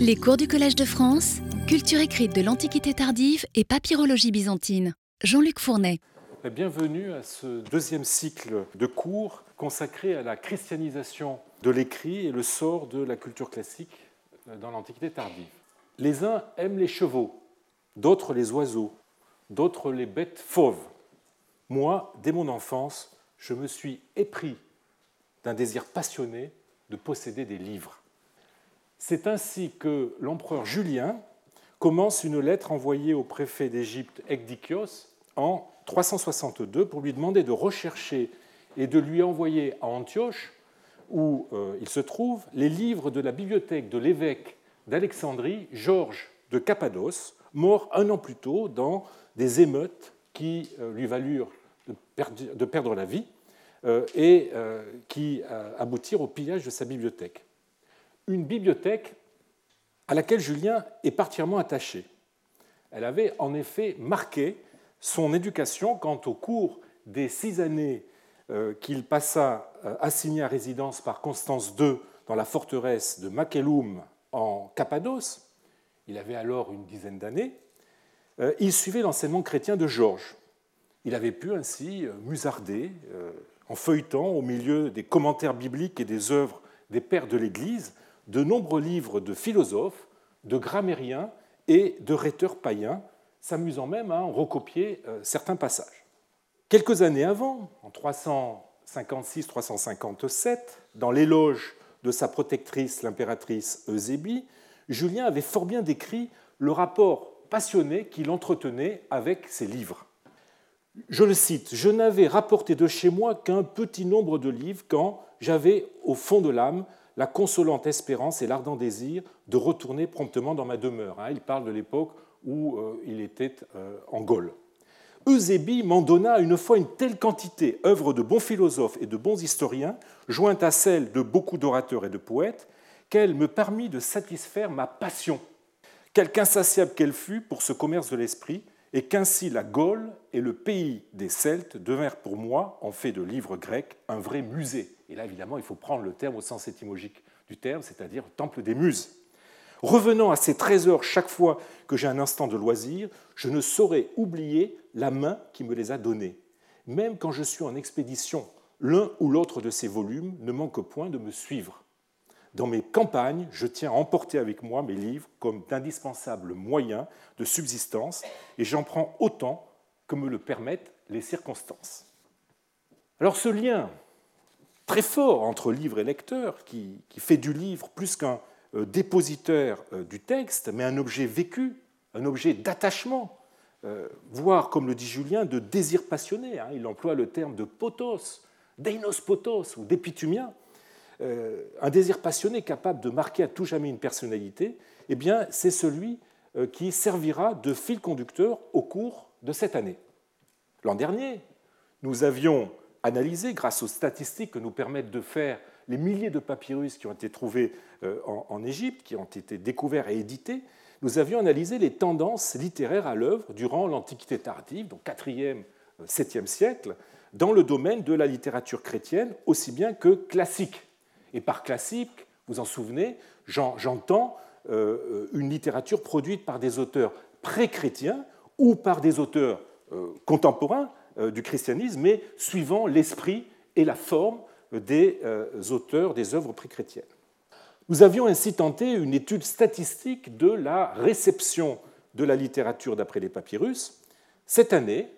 Les cours du Collège de France, culture écrite de l'Antiquité tardive et papyrologie byzantine. Jean-Luc Fournet. Bienvenue à ce deuxième cycle de cours consacré à la christianisation de l'écrit et le sort de la culture classique dans l'Antiquité tardive. Les uns aiment les chevaux, d'autres les oiseaux, d'autres les bêtes fauves. Moi, dès mon enfance, je me suis épris d'un désir passionné de posséder des livres. C'est ainsi que l'empereur Julien commence une lettre envoyée au préfet d'Égypte Ecdikios en 362 pour lui demander de rechercher et de lui envoyer à Antioche, où euh, il se trouve, les livres de la bibliothèque de l'évêque d'Alexandrie, Georges de Cappadoce, mort un an plus tôt dans des émeutes qui euh, lui valurent de perdre la vie euh, et qui aboutirent au pillage de sa bibliothèque une bibliothèque à laquelle Julien est particulièrement attaché. Elle avait en effet marqué son éducation quant au cours des six années euh, qu'il passa euh, assigné à résidence par Constance II dans la forteresse de Macellum en Cappadoce. Il avait alors une dizaine d'années. Euh, il suivait l'enseignement chrétien de Georges. Il avait pu ainsi musarder en feuilletant au milieu des commentaires bibliques et des œuvres des pères de l'Église de nombreux livres de philosophes, de grammairiens et de rhéteurs païens, s'amusant même à en recopier euh, certains passages. Quelques années avant, en 356-357, dans l'éloge de sa protectrice, l'impératrice Eusébie, Julien avait fort bien décrit le rapport passionné qu'il entretenait avec ses livres. Je le cite, Je n'avais rapporté de chez moi qu'un petit nombre de livres quand j'avais au fond de l'âme la consolante espérance et l'ardent désir de retourner promptement dans ma demeure. Hein. Il parle de l'époque où euh, il était euh, en Gaule. Eusébie m'en donna une fois une telle quantité, œuvre de bons philosophes et de bons historiens, jointe à celle de beaucoup d'orateurs et de poètes, qu'elle me permit de satisfaire ma passion, quelque insatiable qu'elle fût pour ce commerce de l'esprit, et qu'ainsi la Gaule et le pays des Celtes devinrent pour moi, en fait de livres grecs, un vrai musée. Et là, évidemment, il faut prendre le terme au sens étymologique du terme, c'est-à-dire temple des muses. Revenant à ces trésors chaque fois que j'ai un instant de loisir, je ne saurais oublier la main qui me les a donnés. Même quand je suis en expédition, l'un ou l'autre de ces volumes ne manque point de me suivre. Dans mes campagnes, je tiens à emporter avec moi mes livres comme d'indispensables moyens de subsistance et j'en prends autant que me le permettent les circonstances. Alors ce lien très fort entre livre et lecteur, qui, fait du livre plus qu'un euh, dépositeur euh, du texte, mais un objet vécu, un objet d'attachement, euh, voire, comme le dit Julien, de désir passionné. Hein. il emploie le terme de potos, deinos potos ou d'épitumia. Euh, un désir passionné capable de marquer à tout jamais une personnalité, eh bien, c'est celui qui servira de fil conducteur au cours de cette année. L'an dernier, nous avions analysé, grâce aux statistiques que nous permettent de faire les milliers de papyrus qui ont été trouvés euh, en Égypte, qui ont été découverts et édités, nous avions analysé les tendances littéraires à l'œuvre durant l'Antiquité tardive, donc 4e, 7e siècle, dans le domaine de la littérature chrétienne aussi bien que classique. Et par classique, vous en souvenez, j'entends euh, une littérature produite par des auteurs pré-chrétiens ou par des auteurs euh, contemporains euh, du christianisme, mais suivant l'esprit et la forme des auteurs des œuvres pré-chrétiennes. Nous avions ainsi tenté une étude statistique de la réception de la littérature d'après les papyrus. Cette année,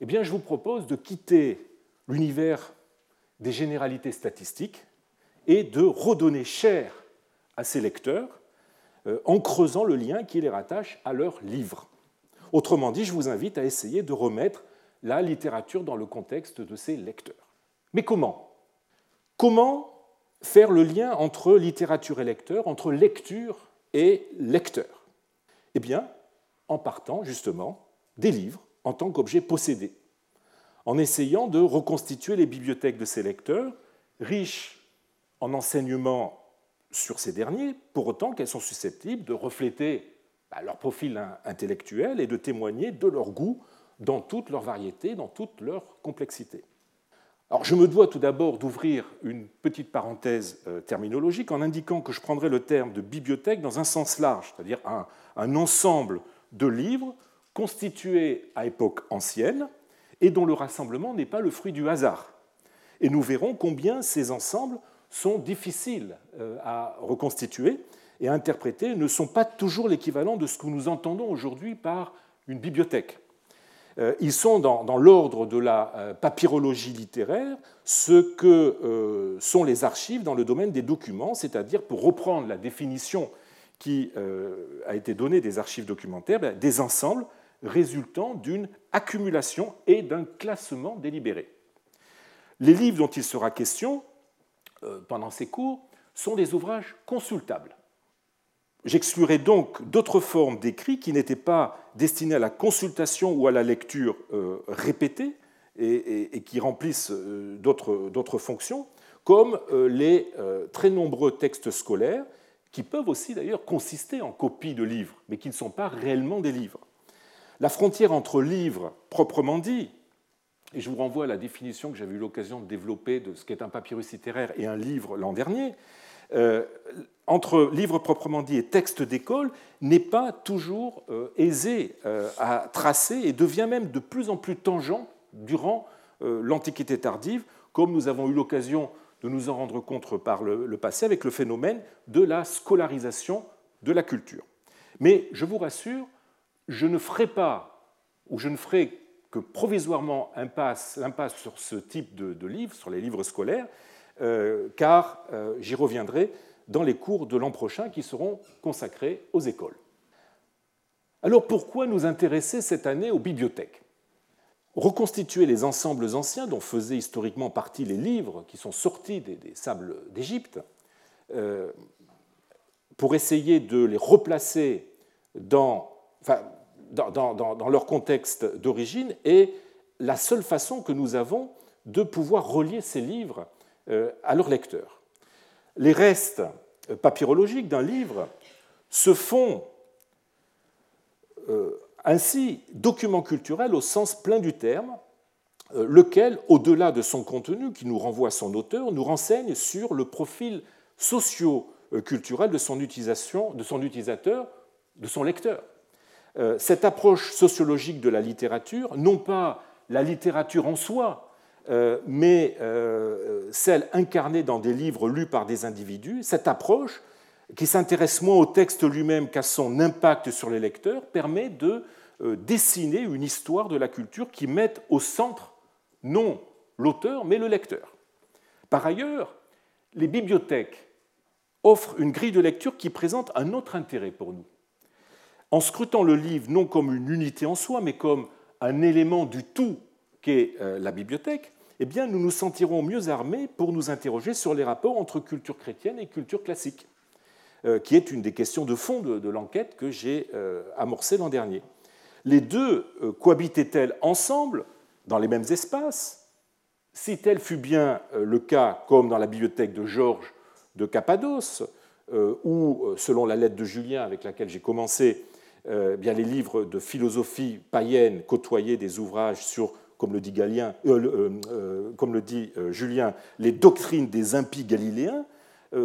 eh bien, je vous propose de quitter l'univers des généralités statistiques et de redonner chair à ces lecteurs euh, en creusant le lien qui les rattache à leurs livres. Autrement dit, je vous invite à essayer de remettre la littérature dans le contexte de ces lecteurs. Mais comment? Comment faire le lien entre littérature et lecteur, entre lecture et lecteur? Eh bien, en partant justement des livres en tant qu'objet possédé, en essayant de reconstituer les bibliothèques de ces lecteurs, riches en enseignement sur ces derniers, pour autant qu'elles sont susceptibles de refléter bah, leur profil intellectuel et de témoigner de leur goût dans toute leur variété, dans toute leur complexité. Alors, je me dois tout d'abord d'ouvrir une petite parenthèse euh, terminologique en indiquant que je prendrai le terme de bibliothèque dans un sens large, c'est-à-dire un, ensemble de livres constitués à époque ancienne et dont le rassemblement n'est pas le fruit du hasard. Et nous verrons combien ces ensembles sont difficiles euh, à reconstituer et à interpréter, ne sont pas toujours l'équivalent de ce que nous entendons aujourd'hui par une bibliothèque. Euh, ils sont dans, l'ordre de la euh, papyrologie littéraire ce que sont les archives dans le domaine des documents, c'est-à-dire, pour reprendre la définition qui a été donnée des archives documentaires, ben, des ensembles résultant d'une accumulation et d'un classement délibéré. Les livres dont il sera question euh, pendant ces cours sont des ouvrages consultables. J'exclurai donc d'autres formes d'écrits qui n'étaient pas destinés à la consultation ou à la lecture euh, répétée et, qui remplissent euh, d'autres fonctions, comme les très nombreux textes scolaires, qui peuvent aussi d'ailleurs consister en copies de livres, mais qui ne sont pas réellement des livres. La frontière entre livres proprement dit et je vous renvoie à la définition que j'avais eu l'occasion de développer de ce qu'est un papyrus littéraire et un livre l'an dernier, euh, entre livre proprement dit et texte d'école n'est pas toujours euh, aisé euh, à tracer et devient même de plus en plus tangent durant l'Antiquité tardive, comme nous avons eu l'occasion de nous en rendre compte par le, passé avec le phénomène de la scolarisation de la culture. Mais je vous rassure, je ne ferai pas, ou je ne ferai que provisoirement l'impasse sur ce type de, livres, sur les livres scolaires, euh, car euh, j'y reviendrai dans les cours de l'an prochain qui seront consacrés aux écoles. Alors pourquoi nous intéresser cette année aux bibliothèques? Reconstituer les ensembles anciens dont faisaient historiquement partie les livres qui sont sortis des, sables d'Égypte, euh, pour essayer de les replacer dans, leur contexte d'origine est la seule façon que nous avons de pouvoir relier ces livres euh, à leurs lecteurs. Les restes papyrologiques d'un livre se font euh, ainsi document culturel au sens plein du terme, euh, lequel, au-delà de son contenu qui nous renvoie à son auteur, nous renseigne sur le profil socio-culturel de son utilisation, de son utilisateur, de son lecteur. Euh, cette approche sociologique de la littérature, non pas la littérature en soi, euh, mais euh, celle incarnée dans des livres lus par des individus, cette approche qui s'intéresse moins au texte lui-même qu'à son impact sur les lecteurs, permet de dessiner une histoire de la culture qui mette au centre non l'auteur, mais le lecteur. Par ailleurs, les bibliothèques offrent une grille de lecture qui présente un autre intérêt pour nous en scrutant le livre non comme une unité en soi, mais comme un élément du tout qu'est euh, la bibliothèque, eh bien, nous nous sentirons mieux armés pour nous interroger sur les rapports entre culture chrétienne et culture classique, euh, qui est une des questions de fond de, l'enquête que j'ai euh, amorcée l'an dernier. Les deux cohabitaient-elles ensemble dans les mêmes espaces? Si tel fut bien le cas, comme dans la bibliothèque de Georges de Cappadoce, ou selon la lettre de Julien avec laquelle j'ai commencé, euh, bien les livres de philosophie païenne côtoyaient des ouvrages sur, comme le dit, Galien, euh, euh, comme le dit Julien, les doctrines des impies galiléens,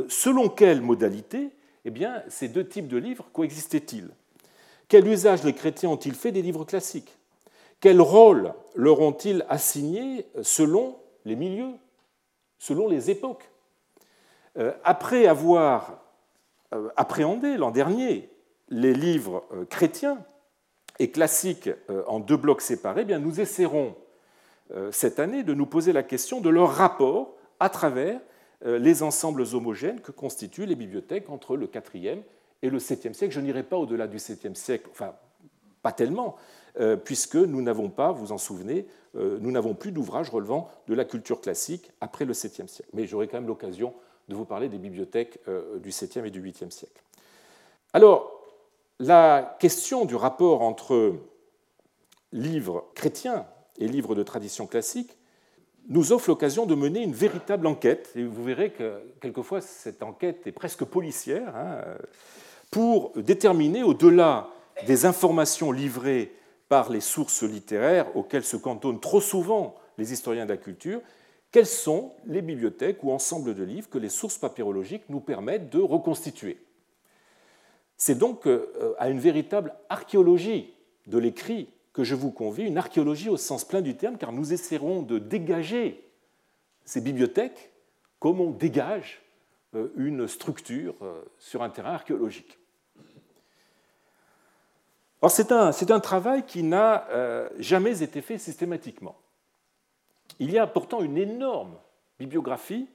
selon quelle modalité eh bien, ces deux types de livres coexistaient-ils? Quel usage les chrétiens ont-ils fait des livres classiques? Quel rôle leur ont-ils assigné selon les milieux, selon les époques? Après avoir appréhendé l'an dernier les livres euh, chrétiens et classiques euh, en deux blocs séparés, eh bien, nous essaierons euh, cette année de nous poser la question de leur rapport à travers les ensembles homogènes que constituent les bibliothèques entre le IVe et le 7e siècle. Je n'irai pas au-delà du 7e siècle, enfin, pas tellement, puisque nous n'avons pas, vous en souvenez, nous n'avons plus d'ouvrages relevant de la culture classique après le 7e siècle. Mais j'aurai quand même l'occasion de vous parler des bibliothèques du 7e et du 8e siècle. Alors, la question du rapport entre livres chrétiens et livres de tradition classique nous offre l'occasion de mener une véritable enquête, et vous verrez que quelquefois cette enquête est presque policière, hein, pour déterminer, au-delà des informations livrées par les sources littéraires auxquelles se cantonnent trop souvent les historiens de la culture, quelles sont les bibliothèques ou ensembles de livres que les sources papyrologiques nous permettent de reconstituer. C'est donc euh, à une véritable archéologie de l'écrit que je vous convie, une archéologie au sens plein du terme, car nous essaierons de dégager ces bibliothèques comme on dégage euh, une structure euh, sur un terrain archéologique. C'est un, travail qui n'a jamais été fait systématiquement. Il y a pourtant une énorme bibliographie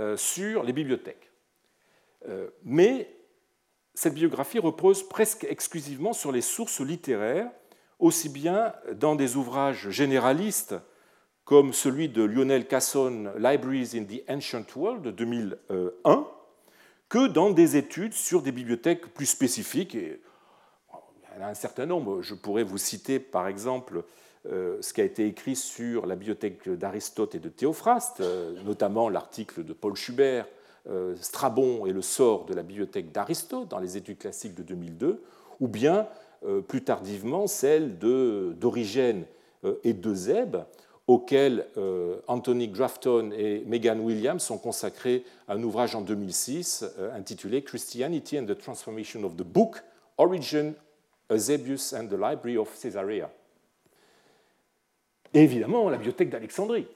euh, sur les bibliothèques. Euh, mais cette biographie repose presque exclusivement sur les sources littéraires, aussi bien dans des ouvrages généralistes comme celui de Lionel Casson, Libraries in the Ancient World de 2001, que dans des études sur des bibliothèques plus spécifiques. Il y en a un certain nombre. Je pourrais vous citer par exemple euh, ce qui a été écrit sur la bibliothèque d'Aristote et de Théophraste, euh, notamment l'article de Paul Schubert, euh, Strabon et le sort de la bibliothèque d'Aristote dans les études classiques de 2002, ou bien plus tardivement celle d'Origène et de Zeb, auquel Anthony Grafton et Megan Williams ont consacré un ouvrage en 2006 intitulé Christianity and the Transformation of the Book, Origin, Eusebius and the Library of Caesarea et évidemment la bibliothèque d'Alexandrie.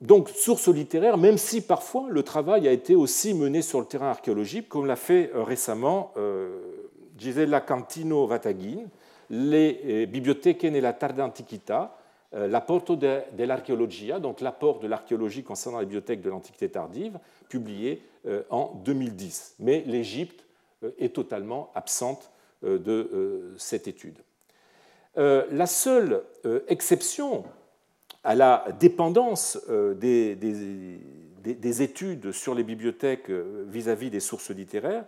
Donc, source littéraire, même si parfois le travail a été aussi mené sur le terrain archéologique, comme l'a fait euh, récemment euh, Gisela Cantino Vatagin, les euh, Bibliothèques nella tarda antiquità, l'apporto dell'archeologia, donc l'apport de l'archéologie concernant les bibliothèques de l'Antiquité tardive, publié en 2010. Mais l'Égypte est totalement absente de cette étude. Euh, la seule euh, exception à la dépendance euh, des, études sur les bibliothèques vis-à-vis des sources littéraires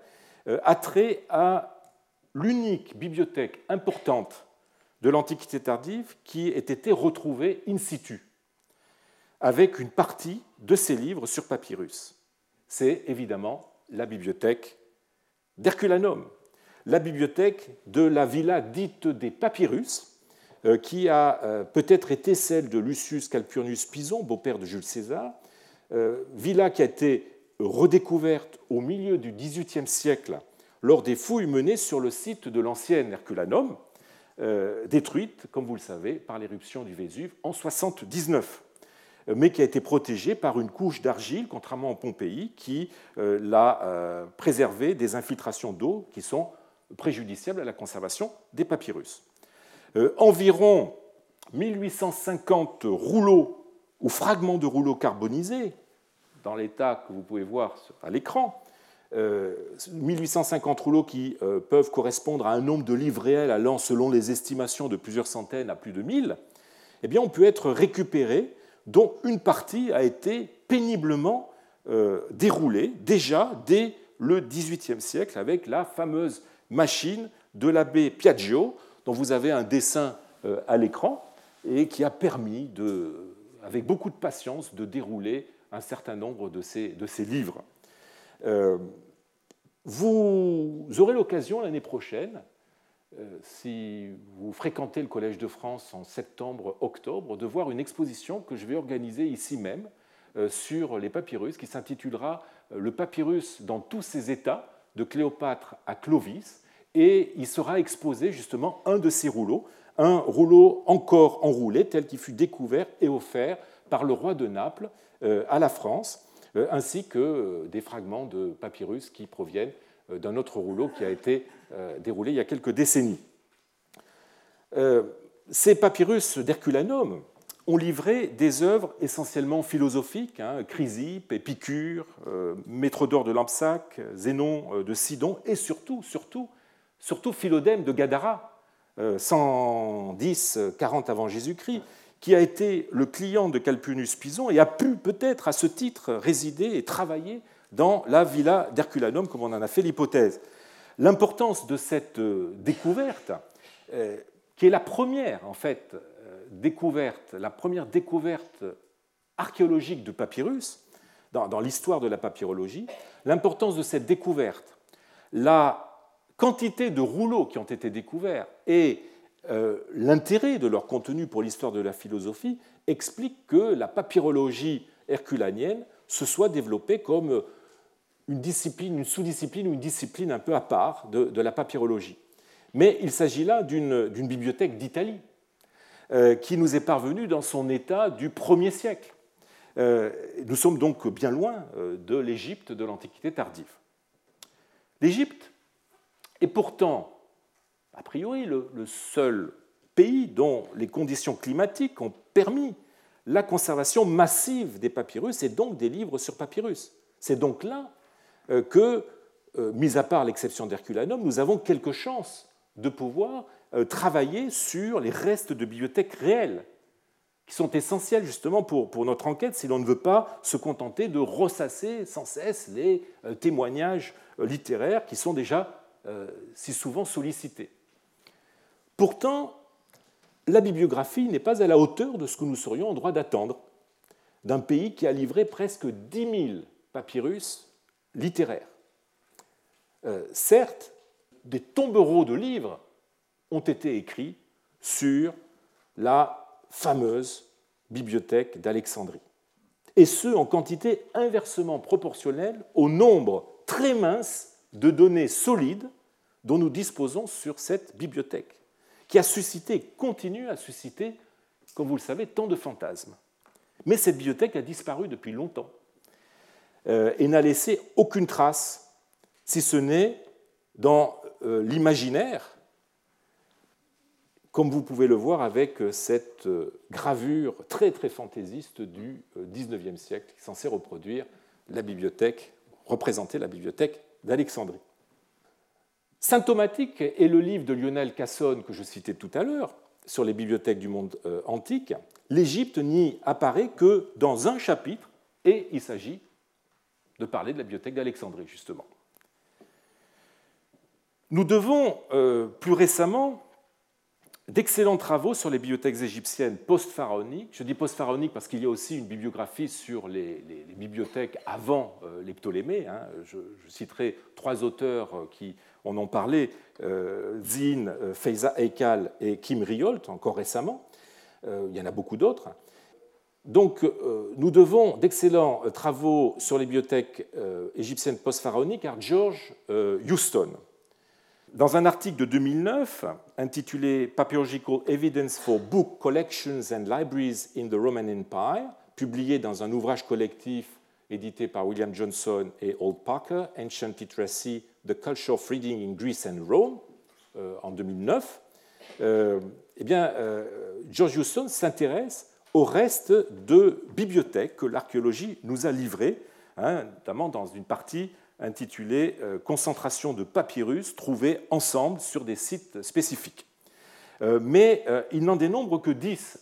a trait à l'unique bibliothèque importante de l'Antiquité tardive qui ait été retrouvée in situ, avec une partie de ses livres sur papyrus. C'est évidemment la bibliothèque d'Herculanum, la bibliothèque de la villa dite des Papyrus, euh, qui a euh, peut-être été celle de Lucius Calpurnius Pison, beau-père de Jules César, euh, villa qui a été redécouverte au milieu du XVIIIe siècle lors des fouilles menées sur le site de l'ancienne Herculanum, détruite, comme vous le savez, par l'éruption du Vésuve en 79 mais qui a été protégée par une couche d'argile, contrairement à Pompéi, qui l'a préservée des infiltrations d'eau qui sont préjudiciable à la conservation des papyrus. Euh, environ 1850 rouleaux ou fragments de rouleaux carbonisés, dans l'état que vous pouvez voir à l'écran, 1850 euh, rouleaux qui euh, peuvent correspondre à un nombre de livres réels allant, selon les estimations, de plusieurs centaines à plus de 1000, eh bien, être récupéré, dont une partie a été péniblement déroulée déjà dès le XVIIIe siècle avec la fameuse machine de l'abbé Piaggio, dont vous avez un dessin euh, à l'écran, et qui a permis, de, avec beaucoup de patience, de dérouler un certain nombre de ces livres. Euh, vous aurez l'occasion l'année prochaine, euh, si vous fréquentez le Collège de France en septembre-octobre, de voir une exposition que je vais organiser ici même sur les papyrus, qui s'intitulera Le papyrus dans tous ses états, de Cléopâtre à Clovis, et il sera exposé justement un de ces rouleaux, un rouleau encore enroulé tel qu'il fut découvert et offert par le roi de Naples euh, à la France, euh, ainsi que euh, des fragments de papyrus qui proviennent d'un autre rouleau qui a été déroulé il y a quelques décennies. Ces papyrus d'Herculanum ont livré des œuvres essentiellement philosophiques, hein, Chrysippe, Épicure, Métrodore de Lampsac, Zénon de Sidon, et surtout, Philodème de Gadara, 110-40 euh, avant Jésus-Christ, qui a été le client de Calpurnius Pison et a pu peut-être à ce titre résider et travailler dans la villa d'Herculanum, comme on en a fait l'hypothèse. L'importance de cette euh, découverte, euh, qui est la première en fait découverte, la première découverte archéologique de papyrus dans l'histoire de la papyrologie, l'importance de cette découverte, la quantité de rouleaux qui ont été découverts et l'intérêt de leur contenu pour l'histoire de la philosophie explique que la papyrologie herculanienne se soit développée comme une discipline, une sous-discipline ou une discipline un peu à part de, la papyrologie. Mais il s'agit là d'une bibliothèque d'Italie euh, qui nous est parvenue dans son état du 1er siècle. Euh, nous sommes donc bien loin euh, de l'Égypte de l'Antiquité tardive. L'Égypte est pourtant, a priori, le, seul pays dont les conditions climatiques ont permis la conservation massive des papyrus et donc des livres sur papyrus. C'est donc là euh, que, euh, mis à part l'exception d'Herculanum, nous avons quelque chance de pouvoir euh, travailler sur les restes de bibliothèques réelles, qui sont essentiels justement pour notre enquête si l'on ne veut pas se contenter de ressasser sans cesse les témoignages littéraires qui sont déjà si souvent sollicités. Pourtant, la bibliographie n'est pas à la hauteur de ce que nous serions en droit d'attendre. D'un pays qui a livré presque 10 000 papyrus littéraire. Euh, certes, des tombereaux de livres ont été écrits sur la fameuse bibliothèque d'Alexandrie, et ce en quantité inversement proportionnelle au nombre très mince de données solides dont nous disposons sur cette bibliothèque, qui a suscité, continue à susciter, comme vous le savez, tant de fantasmes. Mais cette bibliothèque a disparu depuis longtemps. Euh, et n'a laissé aucune trace, si ce n'est dans euh, l'imaginaire, comme vous pouvez le voir avec euh, cette gravure très très fantaisiste du XIXe siècle, censée reproduire la bibliothèque, représenter la bibliothèque d'Alexandrie. Symptomatique est le livre de Lionel Casson que je citais tout à l'heure sur les bibliothèques du monde antique. L'Égypte n'y apparaît que dans un chapitre, et il s'agit de parler de la bibliothèque d'Alexandrie, justement. Nous devons euh, plus récemment d'excellents travaux sur les bibliothèques égyptiennes post-pharaoniques. Je dis post-pharaoniques parce qu'il y a aussi une bibliographie sur les, bibliothèques avant euh, les Ptolémées. Hein. Je, citerai trois auteurs euh, qui en ont parlé, Zine, Feiza Eikal et Kim Riolt, encore récemment. il y en a beaucoup d'autres. Donc, euh, nous devons d'excellents euh, travaux sur les bibliothèques euh, égyptiennes post-pharaoniques à George Houston. Dans un article de 2009 intitulé Papyrological Evidence for Book Collections and Libraries in the Roman Empire, publié dans un ouvrage collectif édité par William Johnson et Old Parker, Ancient Literacy, The Culture of Reading in Greece and Rome, en 2009, eh bien, George Houston s'intéresse au reste de bibliothèques que l'archéologie nous a livrées, hein, notamment dans une partie intitulée euh, Concentration de papyrus trouvés ensemble sur des sites spécifiques. Euh, mais euh, il n'en dénombre que 10,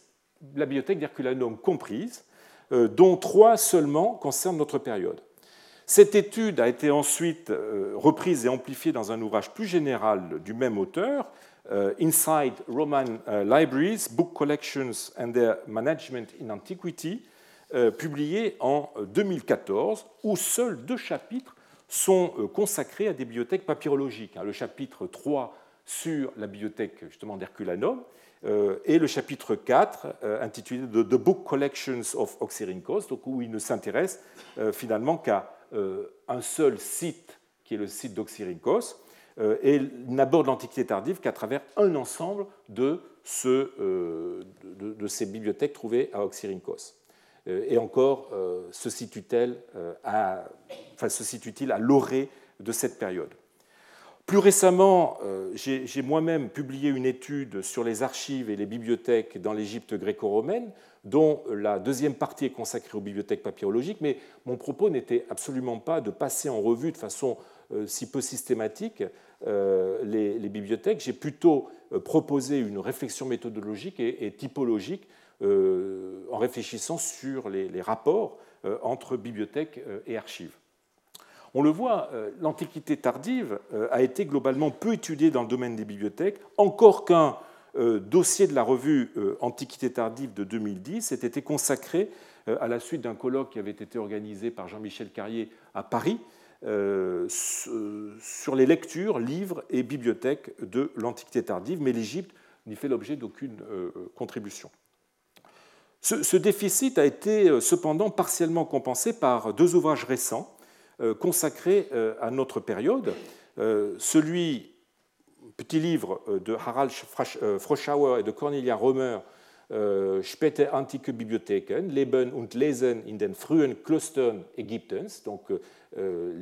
la bibliothèque d'Herculanum comprise, dont trois seulement concernent notre période. Cette étude a été ensuite reprise et amplifiée dans un ouvrage plus général du même auteur, euh, Inside Roman euh, Libraries, Book Collections and Their Management in Antiquity, euh, publié en 2014, où seuls deux chapitres sont consacrés à des bibliothèques papyrologiques. Hein. Le chapitre 3 sur la bibliothèque justement d'Herculanum et le chapitre 4 intitulé The Book Collections of Oxyrhynchos, où il ne s'intéresse finalement qu'à un seul site qui est le site d'Oxyrhynchos. Euh, et n'aborde l'Antiquité tardive qu'à travers un ensemble de, euh, ces bibliothèques trouvées à Oxyrhynchos. Euh, et encore, se situe-t-il à, enfin, situe à l'orée de cette période plus récemment, j'ai moi-même publié une étude sur les archives et les bibliothèques dans l'Égypte gréco-romaine, dont la deuxième partie est consacrée aux bibliothèques papyrologiques, mais mon propos n'était absolument pas de passer en revue de façon si peu systématique euh, les, bibliothèques, j'ai plutôt euh, proposé une réflexion méthodologique et, typologique euh, en réfléchissant sur les, rapports entre bibliothèques et archives. On le voit, l'Antiquité tardive a été globalement peu étudiée dans le domaine des bibliothèques, encore qu'un dossier de la revue Antiquité tardive de 2010 ait été consacré à la suite d'un colloque qui avait été organisé par Jean-Michel Carrier à Paris euh, sur les lectures, livres et bibliothèques de l'Antiquité tardive, mais l'Égypte n'y fait l'objet d'aucune contribution. Ce, déficit a été cependant partiellement compensé par deux ouvrages récents consacrés à notre période. Celui, petit livre de Harald Froschauer et de Cornelia Romer, äh, späte antike Bibliotheken, Leben und Lesen in den frühen Klöstern Ägyptens, donc euh, euh,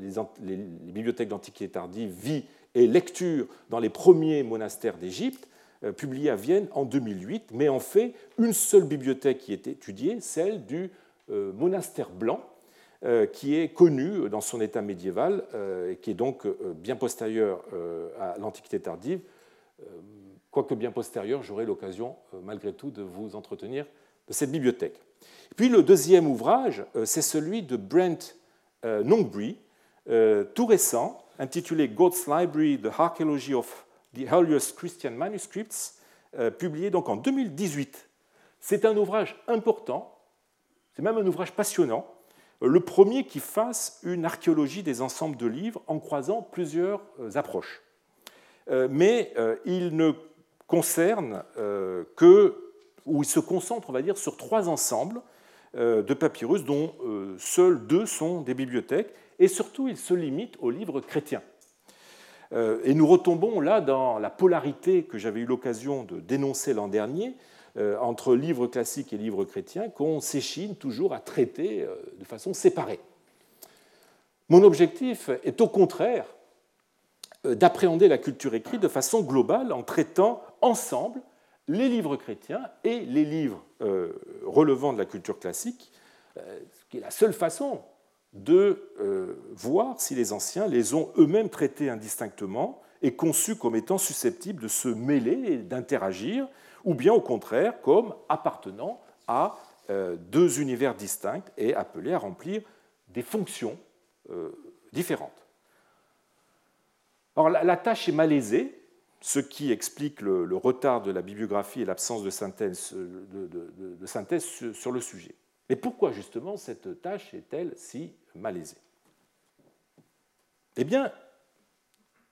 les, bibliothèques d'Antiquité tardive, vie et lecture dans les premiers monastères d'Égypte, euh, publié à Vienne en 2008, mais en fait une seule bibliothèque qui est étudiée, celle du euh, monastère blanc, euh, qui est connu dans son état médiéval et qui est donc bien postérieur à l'Antiquité tardive quoique bien postérieur, j'aurai l'occasion euh, malgré tout de vous entretenir de cette bibliothèque. Puis le deuxième ouvrage, euh, c'est celui de Brent euh, Nongbury, tout récent, intitulé God's Library, The Archaeology of the Earliest Christian Manuscripts, publié donc en 2018. C'est un ouvrage important, c'est même un ouvrage passionnant, le premier qui fasse une archéologie des ensembles de livres en croisant plusieurs approches. Mais il ne concerne euh, que, ou il se concentre, on va dire, sur trois ensembles euh, de papyrus, dont euh, seuls deux sont des bibliothèques, et surtout il se limite aux livres chrétiens. Et nous retombons là dans la polarité que j'avais eu l'occasion de dénoncer l'an dernier entre livres classiques et livres chrétiens qu'on s'échine toujours à traiter de façon séparée. Mon objectif est au contraire d'appréhender la culture écrite de façon globale en traitant ensemble les livres chrétiens et les livres euh, relevant de la culture classique, euh, ce qui est la seule façon de euh, voir si les anciens les ont eux-mêmes traités indistinctement et conçus comme étant susceptibles de se mêler et d'interagir, ou bien au contraire comme appartenant à deux univers distincts et appelés à remplir des fonctions différentes. Alors la tâche est malaisée, ce qui explique le, retard de la bibliographie et l'absence de synthèse, de, synthèse sur le sujet. Mais pourquoi justement cette tâche est-elle si malaisée? Eh bien,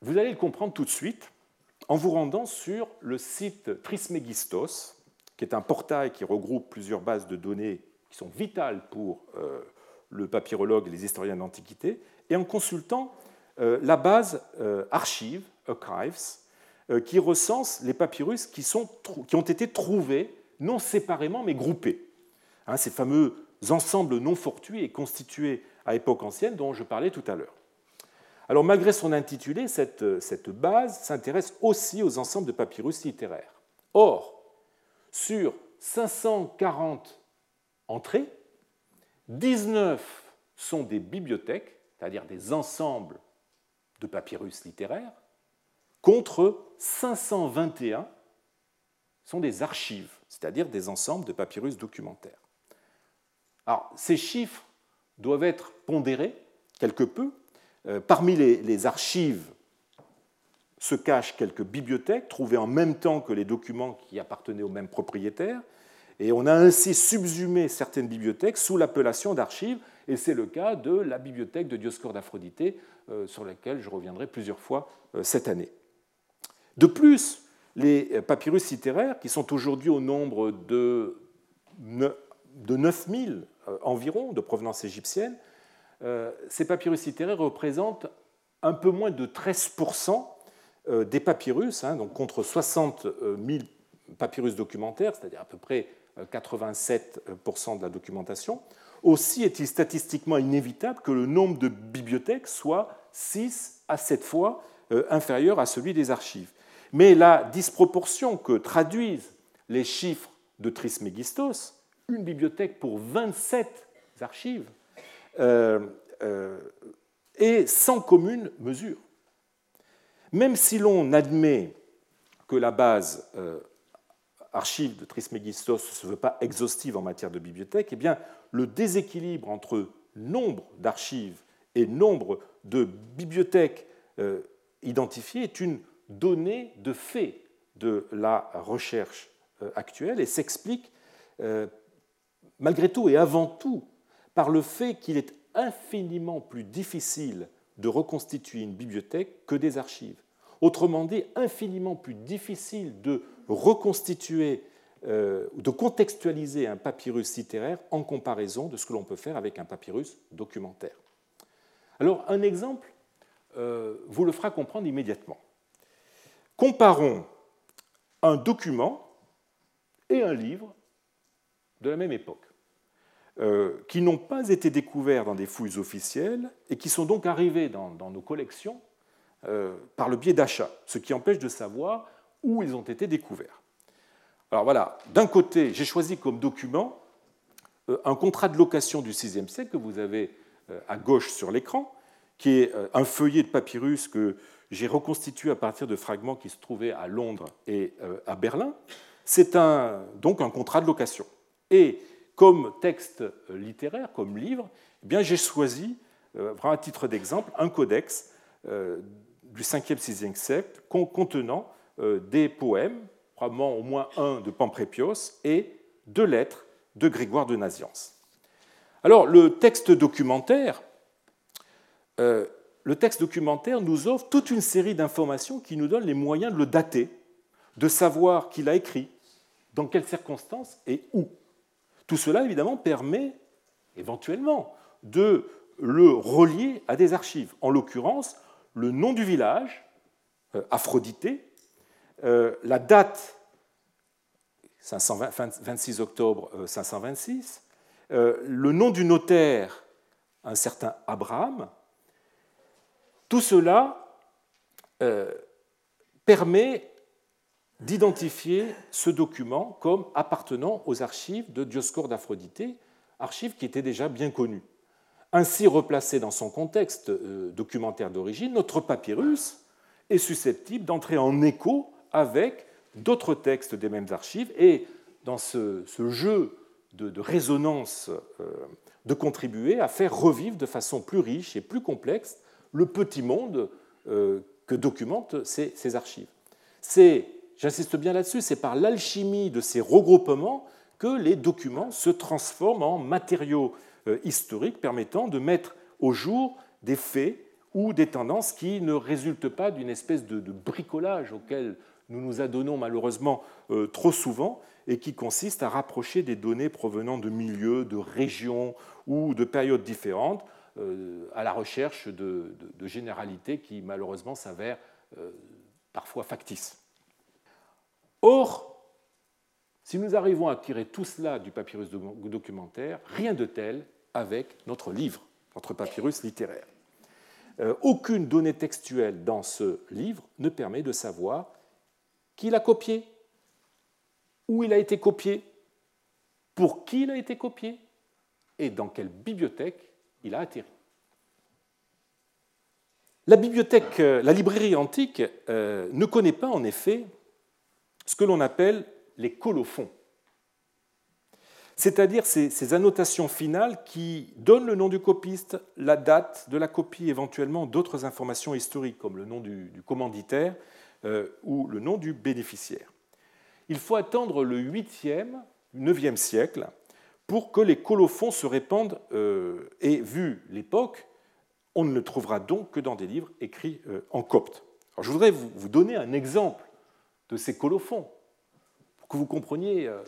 vous allez le comprendre tout de suite en vous rendant sur le site Trismegistos, qui est un portail qui regroupe plusieurs bases de données qui sont vitales pour euh, le papyrologue et les historiens d'Antiquité, et en consultant euh, la base euh, Archive, Archives, qui recense les papyrus qui, ont été trouvés, non séparément, mais groupés. Hein, ces fameux ensembles non fortuits et constitués à époque ancienne dont je parlais tout à l'heure. Alors, malgré son intitulé, cette, cette base s'intéresse aussi aux ensembles de papyrus littéraires. Or, sur 540 entrées, 19 sont des bibliothèques, c'est-à-dire des ensembles de papyrus littéraires, contre 521 sont des archives, c'est-à-dire des ensembles de papyrus documentaires. Alors, ces chiffres doivent être pondérés quelque peu. Euh, parmi les, archives se cachent quelques bibliothèques trouvées en même temps que les documents qui appartenaient au même propriétaire, et on a ainsi subsumé certaines bibliothèques sous l'appellation d'archives, et c'est le cas de la bibliothèque de Dioscure d'Aphrodité, euh, sur laquelle je reviendrai plusieurs fois euh, cette année. De plus, les papyrus littéraires, qui sont aujourd'hui au nombre de, 9000 euh, environ de provenance égyptienne, ces papyrus littéraires représentent un peu moins de 13% euh, des papyrus, hein, donc contre 60 000 papyrus documentaires, c'est-à-dire à peu près 87% de la documentation. Aussi est-il statistiquement inévitable que le nombre de bibliothèques soit 6 à 7 fois inférieur à celui des archives. Mais la disproportion que traduisent les chiffres de Trismegistos, une bibliothèque pour 27 archives, euh, euh, est sans commune mesure. Même si l'on admet que la base euh, archive de Trismegistos ne se veut pas exhaustive en matière de bibliothèque, eh bien, le déséquilibre entre nombre d'archives et nombre de bibliothèques identifiées est une donnée de fait de la recherche actuelle et s'explique malgré tout et avant tout par le fait qu'il est infiniment plus difficile de reconstituer une bibliothèque que des archives. Autrement dit, infiniment plus difficile de reconstituer, euh, de contextualiser un papyrus littéraire en comparaison de ce que l'on peut faire avec un papyrus documentaire. Alors, un exemple euh, vous le fera comprendre immédiatement. Comparons un document et un livre de la même époque. Euh, qui n'ont pas été découverts dans des fouilles officielles et qui sont donc arrivés dans, nos collections euh, par le biais d'achats, ce qui empêche de savoir où ils ont été découverts. Alors voilà, d'un côté, j'ai choisi comme document euh, un contrat de location du VIe siècle que vous avez à gauche sur l'écran, qui est un feuillet de papyrus que j'ai reconstitué à partir de fragments qui se trouvaient à Londres et à Berlin. C'est donc un contrat de location. Et comme texte littéraire, comme livre, eh bien, j'ai choisi, euh, à titre d'exemple, un codex euh, du 5e, 6e siècle contenant euh, des poèmes, probablement au moins un de Pamprépios, et deux lettres de Grégoire de Naziance. Alors, le texte documentaire, le texte documentaire nous offre toute une série d'informations qui nous donnent les moyens de le dater, de savoir qui l'a écrit, dans quelles circonstances et où. Tout cela, évidemment, permet éventuellement de le relier à des archives. En l'occurrence, le nom du village, euh, Aphrodité, euh, la date, 26 octobre 526, euh, le nom du notaire, un certain Abraham, tout cela permet d'identifier ce document comme appartenant aux archives de Dioscore d'Aphrodité, archives qui étaient déjà bien connues. Ainsi replacé dans son contexte euh, documentaire d'origine, notre papyrus est susceptible d'entrer en écho avec d'autres textes des mêmes archives et dans ce, jeu de, résonance euh, de contribuer à faire revivre de façon plus riche et plus complexe le petit monde euh, que documentent ces, ces archives. C'est j'insiste bien là-dessus, c'est par l'alchimie de ces regroupements que les documents se transforment en matériaux euh, historiques permettant de mettre au jour des faits ou des tendances qui ne résultent pas d'une espèce de, bricolage auquel nous nous adonnons malheureusement euh, trop souvent et qui consiste à rapprocher des données provenant de milieux, de régions ou de périodes différentes euh, à la recherche de, généralités qui malheureusement s'avèrent parfois factices. Or, si nous arrivons à tirer tout cela du papyrus documentaire, rien de tel avec notre livre, notre papyrus littéraire. Euh, aucune donnée textuelle dans ce livre ne permet de savoir qui l'a copié, où il a été copié, pour qui il a été copié et dans quelle bibliothèque il a atterri. La bibliothèque, euh, la librairie antique euh, ne connaît pas en effet ce que l'on appelle les colophons, c'est-à-dire ces, annotations finales qui donnent le nom du copiste, la date de la copie, éventuellement d'autres informations historiques comme le nom du, commanditaire euh, ou le nom du bénéficiaire. Il faut attendre le 8e, 9e siècle pour que les colophons se répandent euh, et vu l'époque, on ne le trouvera donc que dans des livres écrits euh, en copte. je voudrais vous donner un exemple de ces colophons, pour que vous compreniez euh,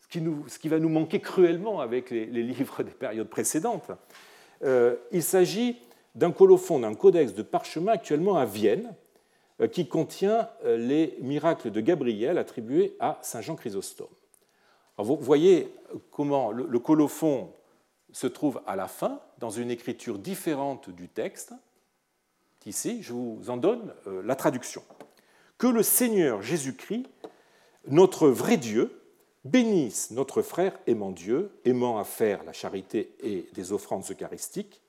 ce qui, va nous manquer cruellement avec les, livres des périodes précédentes. Euh, il s'agit d'un colophon, d'un codex de parchemin actuellement à Vienne, euh, qui contient les miracles de Gabriel attribués à Saint Jean Chrysostome. vous voyez comment le colophon se trouve à la fin, dans une écriture différente du texte. Ici, je vous en donne la traduction que le Seigneur Jésus-Christ, notre vrai Dieu, bénisse notre frère aimant Dieu, aimant à faire la charité et des offrandes eucharistiques,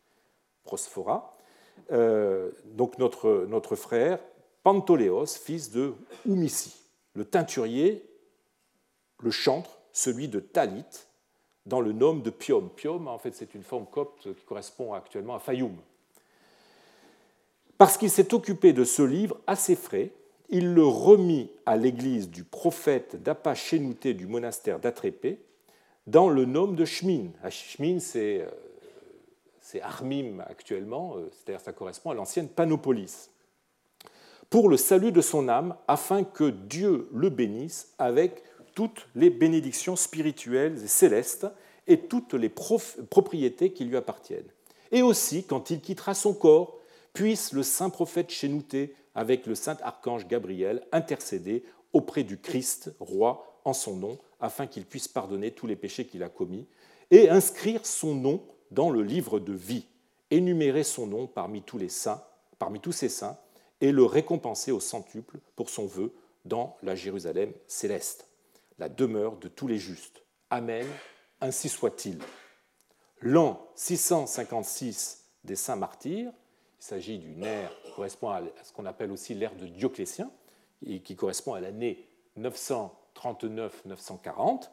prosphora, euh, donc notre, frère Pantoléos, fils de Oumissi, le teinturier, le chantre, celui de Talit, dans le nom de Piom. Piom, en fait, c'est une forme copte qui correspond actuellement à Fayoum. Parce qu'il s'est occupé de ce livre à ses frais, il le remit à l'église du prophète d'Apachénouté du monastère d'Atrépé dans le nom de Shmin. Ah, Shmin, c'est Armim actuellement, euh, c'est-à-dire ça correspond à l'ancienne Panopolis. pour le salut de son âme, afin que Dieu le bénisse avec toutes les bénédictions spirituelles et célestes et toutes les propriétés qui lui appartiennent. Et aussi, quand il quittera son corps, puisse le saint prophète Chénouté, avec le saint archange Gabriel, intercéder auprès du Christ, roi, en son nom, afin qu'il puisse pardonner tous les péchés qu'il a commis, et inscrire son nom dans le livre de vie, énumérer son nom parmi tous les saints, parmi tous ces saints, et le récompenser au centuple pour son vœu dans la Jérusalem céleste, la demeure de tous les justes. Amen, ainsi soit-il. L'an 656 des saints martyrs, il s'agit d'une ère qui correspond à ce qu'on appelle aussi l'ère de Dioclétien, et qui correspond à l'année 939-940.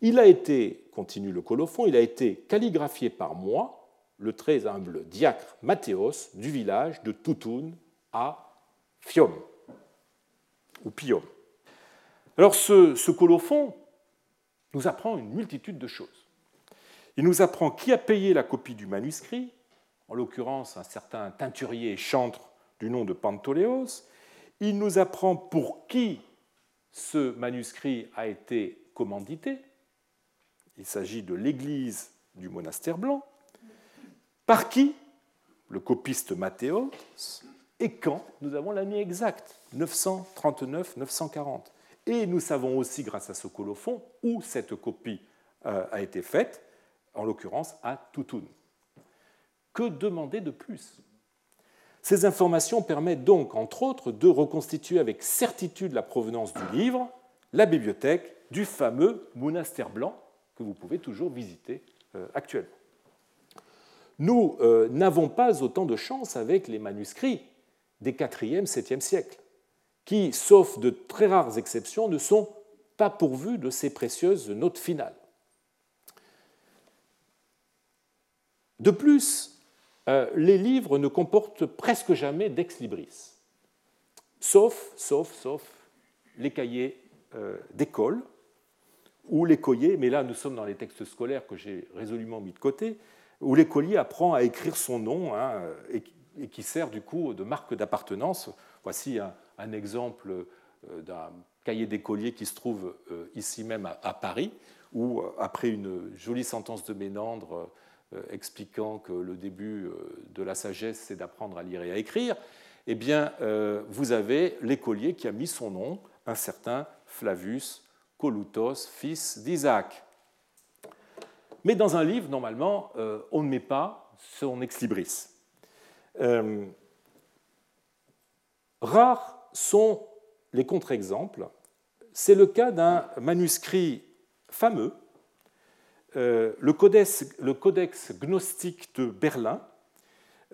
Il a été, continue le colophon, il a été calligraphié par moi, le très humble diacre Mathéos du village de Toutoun à Fium, ou Pium. Alors ce, ce colophon nous apprend une multitude de choses. Il nous apprend qui a payé la copie du manuscrit, en l'occurrence un certain teinturier et chantre du nom de Pantoléos. Il nous apprend pour qui ce manuscrit a été commandité. Il s'agit de l'église du monastère blanc. Par qui Le copiste Mathéos. Et quand Nous avons l'année exacte, 939-940. Et nous savons aussi, grâce à ce colophon, où cette copie euh, a été faite, en l'occurrence à Toutoun. Que demander de plus Ces informations permettent donc, entre autres, de reconstituer avec certitude la provenance du livre, la bibliothèque du fameux monastère blanc que vous pouvez toujours visiter euh, actuellement. Nous euh, n'avons pas autant de chance avec les manuscrits des 4e, 7e siècles, qui, sauf de très rares exceptions, ne sont pas pourvus de ces précieuses notes finales. De plus, les livres ne comportent presque jamais d'ex libris, sauf, sauf, sauf les cahiers euh, d'école ou l'écolier, mais là nous sommes dans les textes scolaires que j'ai résolument mis de côté, où l'écolier apprend à écrire son nom hein, et, qui sert du coup de marque d'appartenance. Voici un, exemple euh, d'un cahier d'écolier qui se trouve ici même à, Paris, où après une jolie sentence de Ménandre, euh, expliquant que le début euh, de la sagesse, c'est d'apprendre à lire et à écrire, eh bien, euh, vous avez l'écolier qui a mis son nom, un certain Flavius Colutos, fils d'Isaac. Mais dans un livre, normalement, on ne met pas son ex libris. rares sont les contre-exemples. C'est le cas d'un manuscrit fameux euh, le, codex, gnostique de Berlin,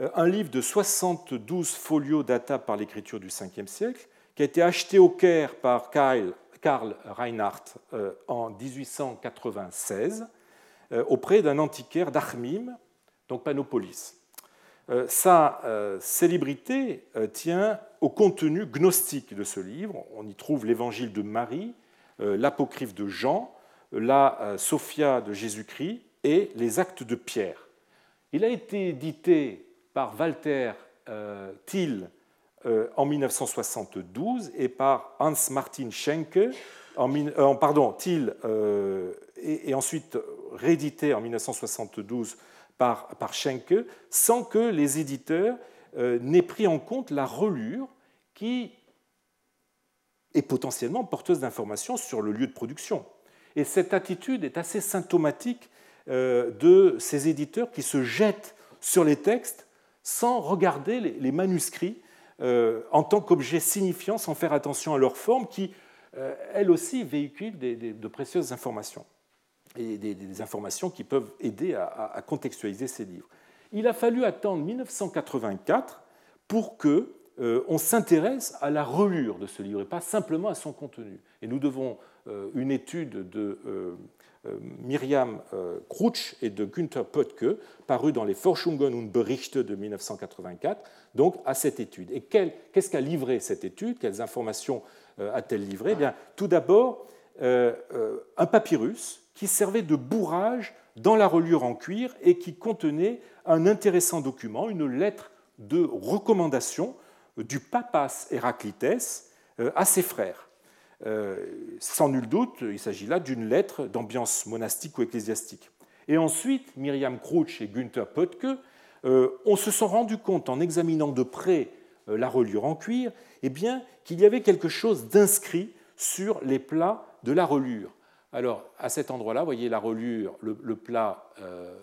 euh, un livre de 72 folios data par l'écriture du 5e siècle, qui a été acheté au Caire par Karl, Reinhardt euh, en 1896 auprès d'un antiquaire d'Armim, donc Panopolis. Sa célébrité tient au contenu gnostique de ce livre. On y trouve l'évangile de Marie, l'apocryphe de Jean, la euh, Sophia de Jésus-Christ et les actes de Pierre. Il a été édité par Walter euh, Thiel euh, en 1972 et par Hans Martin Schenke, en, pardon, et, ensuite réédité en 1972 par, par Schenke, sans que les éditeurs n'aient pris en compte la relure qui est potentiellement porteuse d'informations sur le lieu de production. Et cette attitude est assez symptomatique euh, de ces éditeurs qui se jettent sur les textes sans regarder les manuscrits euh, en tant qu'objet signifiant, sans faire attention à leur forme, qui, euh, elles aussi, véhiculent de précieuses informations, et des, informations qui peuvent aider à, contextualiser ces livres. Il a fallu attendre 1984 pour que on s'intéresse à la relure de ce livre et pas simplement à son contenu. Et nous devons une étude de euh, euh, Myriam Krutsch et de Günther Pöttke, parue dans les Forschungen und Berichte de 1984, donc à cette étude. Et qu'est-ce qu'a livré cette étude? Quelles informations a-t-elle livré? Eh bien, Tout d'abord, un papyrus qui servait de bourrage dans la reliure en cuir et qui contenait un intéressant document, une lettre de recommandation du papas Héraclites à ses frères. Sans nul doute, il s'agit là d'une lettre d'ambiance monastique ou ecclésiastique. Et ensuite, Myriam Crouch et Günther Pöttke on se sont rendus compte en examinant de près la reliure en cuir eh bien, qu'il y avait quelque chose d'inscrit sur les plats de la reliure. Alors, à cet endroit-là, vous voyez la reliure, le, plat euh,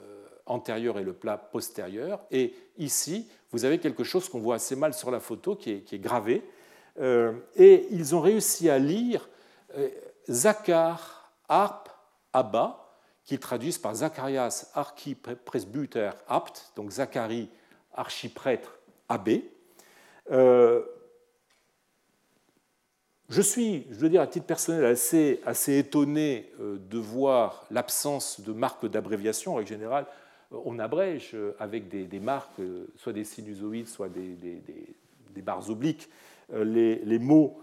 antérieur et le plat postérieur. Et ici, vous avez quelque chose qu'on voit assez mal sur la photo, qui est, gravé. Euh, et ils ont réussi à lire euh, Zachar, Arp, Abba, qu'ils traduisent par Zacharias, archipresbyter, apt, donc Zacharie, archiprêtre, abbé. Je suis, je veux dire à titre personnel, assez, assez étonné euh, de voir l'absence de marques d'abréviation. En règle générale, euh, on abrège euh, avec des, marques, soit des sinusoïdes, soit des, des, barres obliques, les, les mots.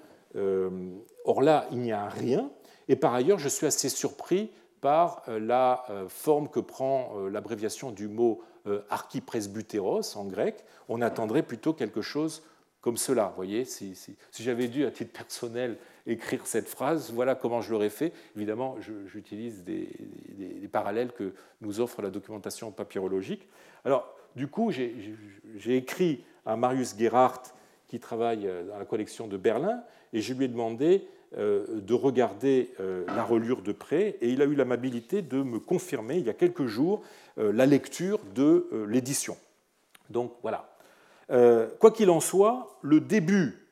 Or là, il n'y a rien. Et par ailleurs, je suis assez surpris par la forme que prend l'abréviation du mot archipresbutéros en grec. On attendrait plutôt quelque chose comme cela. Vous voyez, si, j'avais dû, à titre personnel, écrire cette phrase, voilà comment je l'aurais fait. Évidemment, j'utilise des, parallèles que nous offre la documentation papyrologique. Alors, du coup, j'ai écrit à Marius Gerhardt, qui travaille euh, dans la collection de Berlin, et je lui ai demandé euh, de regarder euh, la relure de près, et il a eu l'amabilité de me confirmer, il y a quelques jours, la lecture de l'édition. Donc voilà, quoi qu'il en soit, le début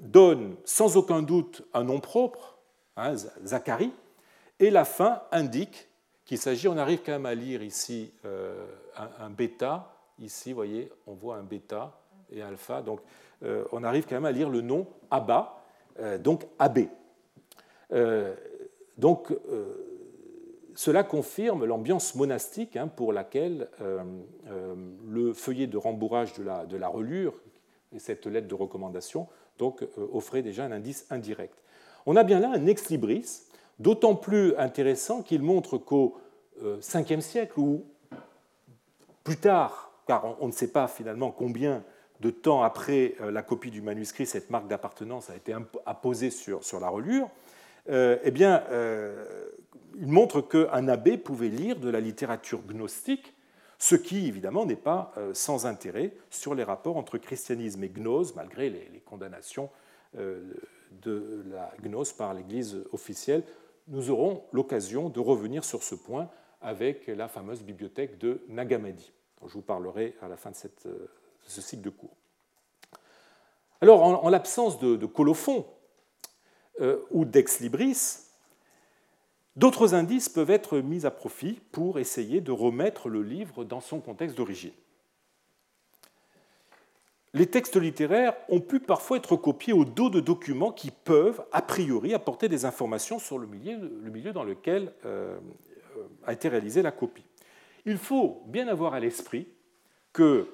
donne sans aucun doute un nom propre, hein, Zacharie, et la fin indique qu'il s'agit, on arrive quand même à lire ici euh, un, bêta, ici, vous voyez, on voit un bêta et alpha, donc on arrive quand même à lire le nom Abba, donc Abbé. donc cela confirme l'ambiance monastique hein, pour laquelle euh, euh, le feuillet de rembourrage de la, de la, relure et cette lettre de recommandation donc, euh, offrait déjà un indice indirect. On a bien là un ex libris, d'autant plus intéressant qu'il montre qu'au Ve siècle, ou plus tard, car on ne sait pas finalement combien de temps après la copie du manuscrit cette marque d'appartenance a été apposée sur, la relure, eh bien, il montre qu'un abbé pouvait lire de la littérature gnostique, ce qui, évidemment, n'est pas euh, sans intérêt sur les rapports entre christianisme et gnose, malgré les, condamnations euh, de la gnose par l'Église officielle. Nous aurons l'occasion de revenir sur ce point avec la fameuse bibliothèque de Nagamadi, dont je vous parlerai à la fin de, cette, euh, ce cycle de cours. Alors, en, l'absence de, colophon ou d'ex libris, D'autres indices peuvent être mis à profit pour essayer de remettre le livre dans son contexte d'origine. Les textes littéraires ont pu parfois être copiés au dos de documents qui peuvent, a priori, apporter des informations sur le milieu, dans lequel euh, a été réalisée la copie. Il faut bien avoir à l'esprit que euh,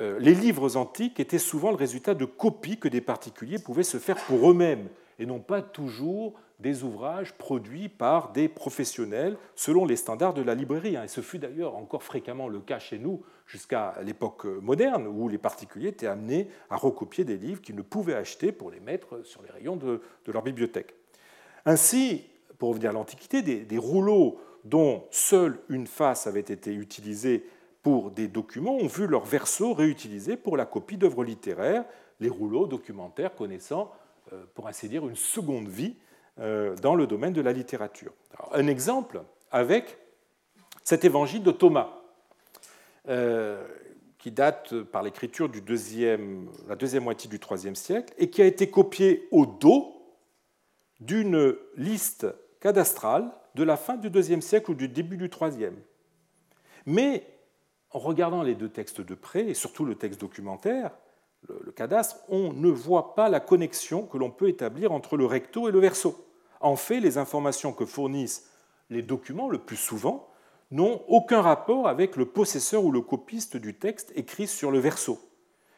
les livres antiques étaient souvent le résultat de copies que des particuliers pouvaient se faire pour eux-mêmes et non pas toujours des ouvrages produits par des professionnels selon les standards de la librairie. Hein. Et ce fut d'ailleurs encore fréquemment le cas chez nous jusqu'à l'époque moderne où les particuliers étaient amenés à recopier des livres qu'ils ne pouvaient acheter pour les mettre sur les rayons de, leur bibliothèque. Ainsi, pour revenir à l'Antiquité, des, rouleaux dont seule une face avait été utilisée pour des documents ont vu leur verso réutilisé pour la copie d'œuvres littéraires, les rouleaux documentaires connaissant, euh, pour ainsi dire, une seconde vie euh, dans le domaine de la littérature. un exemple avec cet évangile de Thomas, euh, qui date par l'écriture deuxième, la deuxième moitié du IIIe siècle et qui a été copié au dos d'une liste cadastrale de la fin du deuxième siècle ou du début du troisième. Mais en regardant les deux textes de près, et surtout le texte documentaire, le, cadastre, on ne voit pas la connexion que l'on peut établir entre le recto et le verso. En fait, les informations que fournissent les documents, le plus souvent, n'ont aucun rapport avec le possesseur ou le copiste du texte écrit sur le verso,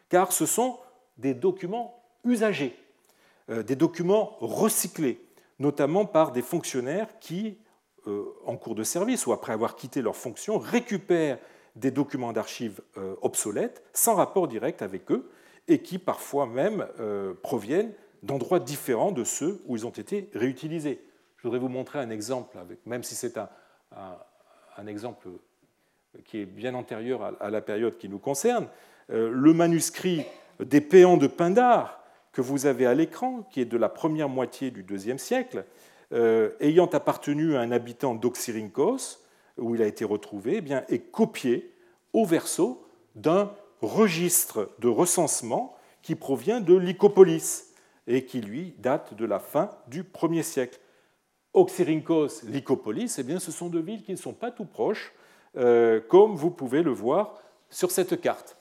car ce sont des documents usagés, euh, des documents recyclés, notamment par des fonctionnaires qui, euh, en cours de service ou après avoir quitté leur fonction, récupèrent des documents d'archives euh, obsolètes sans rapport direct avec eux et qui parfois même proviennent d'endroits différents de ceux où ils ont été réutilisés. Je voudrais vous montrer un exemple, même si c'est un, exemple qui est bien antérieur à, la période qui nous concerne. le manuscrit des Péans de Pindar, que vous avez à l'écran, qui est de la première moitié du IIe siècle, euh, ayant appartenu à un habitant d'Oxyrhynchos, où il a été retrouvé, eh est copié au verso d'un registre de recensement qui provient de Lycopolis et qui, lui, date de la fin du 1er siècle. Oxyrhynchos, Lycopolis, eh bien, ce sont deux villes qui ne sont pas tout proches, euh, comme vous pouvez le voir sur cette carte.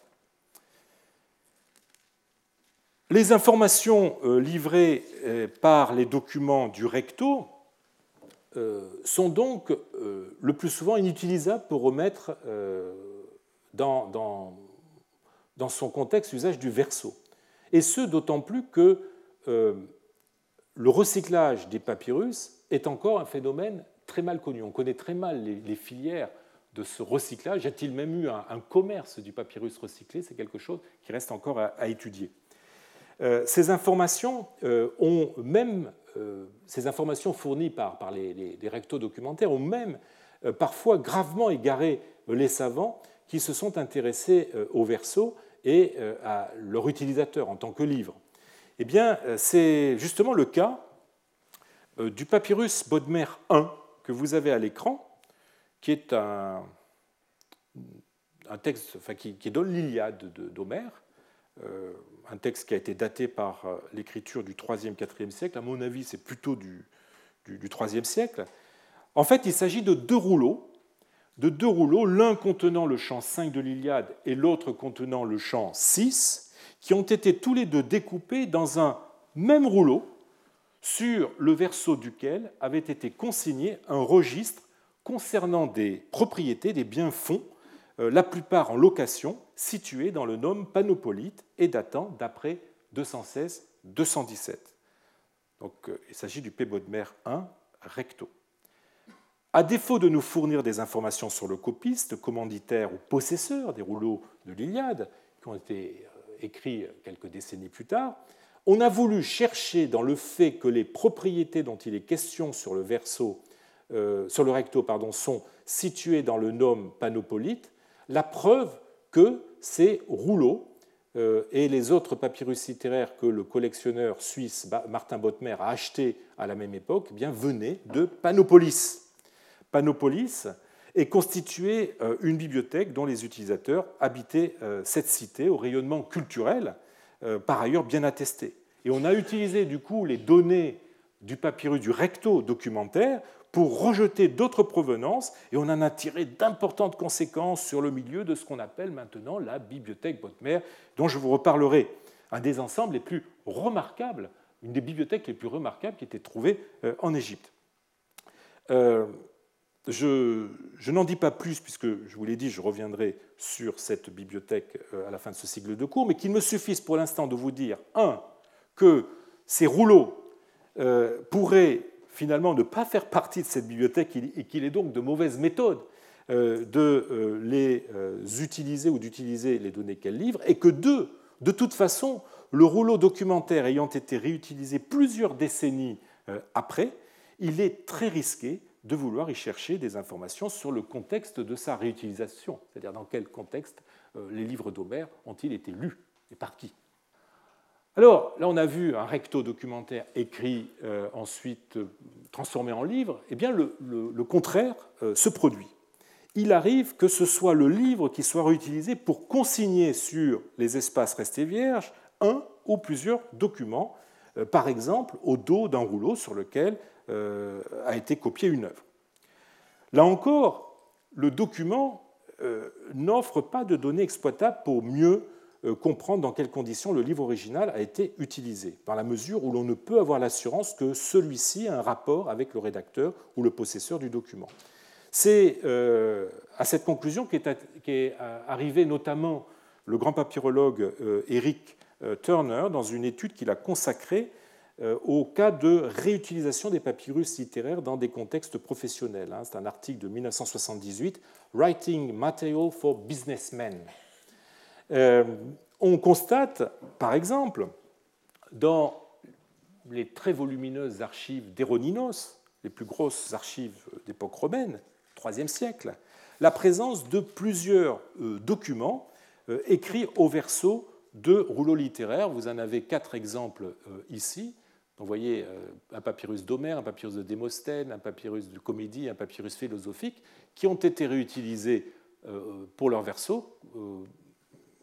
Les informations euh, livrées euh, par les documents du recto sont donc le plus souvent inutilisables pour remettre dans, dans, son contexte l'usage du verso. Et ce, d'autant plus que le recyclage des papyrus est encore un phénomène très mal connu. On connaît très mal les, filières de ce recyclage. Y a-t-il même eu un, commerce du papyrus recyclé? C'est quelque chose qui reste encore à étudier. Euh, ces informations euh, ont même, euh, ces informations fournies par, par les, rectos documentaires ont même parfois gravement égaré les savants qui se sont intéressés au verso et à leur utilisateur en tant que livre. Eh bien, c'est justement le cas du papyrus Bodmer I que vous avez à l'écran, qui est un, texte enfin, qui, donne l'Iliade d'Homère, un texte qui a été daté par euh, l'écriture du 3e, 4e siècle. À mon avis, c'est plutôt du, du, 3e siècle. En fait, il s'agit de deux rouleaux, de deux rouleaux, l'un contenant le chant 5 de l'Iliade et l'autre contenant le chant 6, qui ont été tous les deux découpés dans un même rouleau, sur le verso duquel avait été consigné un registre concernant des propriétés, des biens fonds, la plupart en location, situés dans le nom Panopolite et datant d'après 216-217. Donc, euh, il s'agit du Pébodmer 1 recto. À défaut de nous fournir des informations sur le copiste, commanditaire ou possesseur des rouleaux de l'Iliade, qui ont été euh, écrits quelques décennies plus tard, on a voulu chercher dans le fait que les propriétés dont il est question sur le verso, sur le recto, pardon, sont situées dans le nom panopolite, la preuve que ces rouleaux euh, et les autres papyrus littéraires que le collectionneur suisse Martin Bottmer a achetés à la même époque eh venaient de Panopolis. Panopolis est constituée euh, une bibliothèque dont les utilisateurs habitaient euh, cette cité au rayonnement culturel, par ailleurs bien attesté. Et on a utilisé du coup les données du papyrus du recto documentaire pour rejeter d'autres provenances, et on en a tiré d'importantes conséquences sur le milieu de ce qu'on appelle maintenant la bibliothèque Bodmer, dont je vous reparlerai. Un des ensembles les plus remarquables, une des bibliothèques les plus remarquables qui était trouvée euh, en Égypte. Euh, je, n'en dis pas plus, puisque je vous l'ai dit, je reviendrai sur cette bibliothèque euh, à la fin de ce cycle de cours, mais qu'il me suffise pour l'instant de vous dire, un, que ces rouleaux pourraient finalement ne pas faire partie de cette bibliothèque et qu'il est donc de mauvaise méthode euh, de euh, les euh, utiliser ou d'utiliser les données qu'elle livre, et que deux, de toute façon, le rouleau documentaire ayant été réutilisé plusieurs décennies après, il est très risqué de vouloir y chercher des informations sur le contexte de sa réutilisation, c'est-à-dire dans quel contexte les livres d'Homère ont-ils été lus et par qui. Alors, là, on a vu un recto documentaire écrit, euh, ensuite euh, transformé en livre. Eh bien, le, contraire euh, se produit. Il arrive que ce soit le livre qui soit réutilisé pour consigner sur les espaces restés vierges un ou plusieurs documents, par exemple au dos d'un rouleau sur lequel a été copiée une œuvre. Là encore, le document n'offre pas de données exploitables pour mieux comprendre dans quelles conditions le livre original a été utilisé, dans la mesure où l'on ne peut avoir l'assurance que celui-ci a un rapport avec le rédacteur ou le possesseur du document. C'est euh, à cette conclusion qu'est euh, arrivé notamment le grand papyrologue Eric Turner dans une étude qu'il a consacrée au cas de réutilisation des papyrus littéraires dans des contextes professionnels. Hein. C'est un article de 1978, Writing Material for Businessmen. Euh, on constate, par exemple, dans les très volumineuses archives d'Héroninos, les plus grosses archives d'époque romaine, IIIe siècle, la présence de plusieurs euh, documents euh, écrits au verso de rouleaux littéraires. Vous en avez quatre exemples ici. vous voyez un papyrus d'Homère, un papyrus de Démosthène, un papyrus de comédie, un papyrus philosophique, qui ont été réutilisés pour leur verso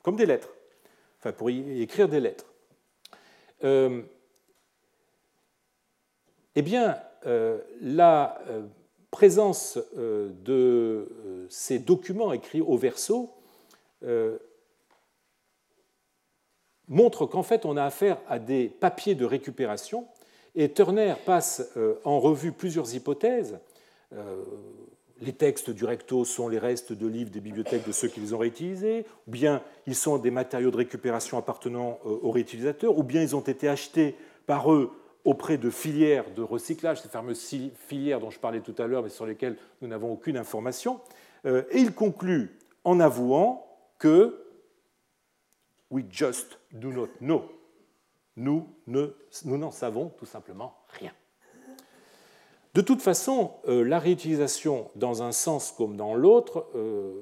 comme des lettres, enfin pour y écrire des lettres. eh bien, la présence euh, de euh, ces documents écrits au verso euh, montre qu'en fait on a affaire à des papiers de récupération et Turner passe en revue plusieurs hypothèses. Les textes du recto sont les restes de livres des bibliothèques de ceux qui les ont réutilisés, ou bien ils sont des matériaux de récupération appartenant aux réutilisateurs, ou bien ils ont été achetés par eux auprès de filières de recyclage, ces fameuses filières dont je parlais tout à l'heure, mais sur lesquelles nous n'avons aucune information. Euh, et il conclut en avouant que We just do not know. Nous n'en savons tout simplement rien. De toute façon, euh, la réutilisation dans un sens comme dans l'autre euh,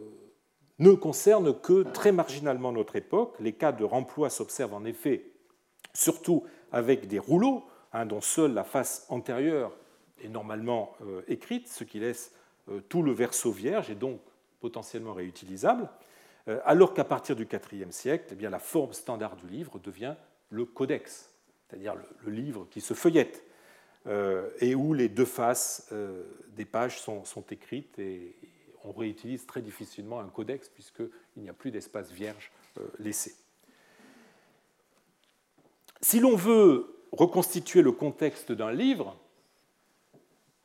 ne concerne que très marginalement notre époque. Les cas de remploi s'observent en effet surtout avec des rouleaux, Hein, dont seule la face antérieure est normalement euh, écrite, ce qui laisse tout le verso vierge et donc potentiellement réutilisable, alors qu'à partir du IVe siècle, eh la forme standard du livre devient le codex, c'est-à-dire le, livre qui se feuillette et où les deux faces des pages sont, écrites et on réutilise très difficilement un codex puisqu'il n'y a plus d'espace vierge laissé. Si l'on veut reconstituer le contexte d'un livre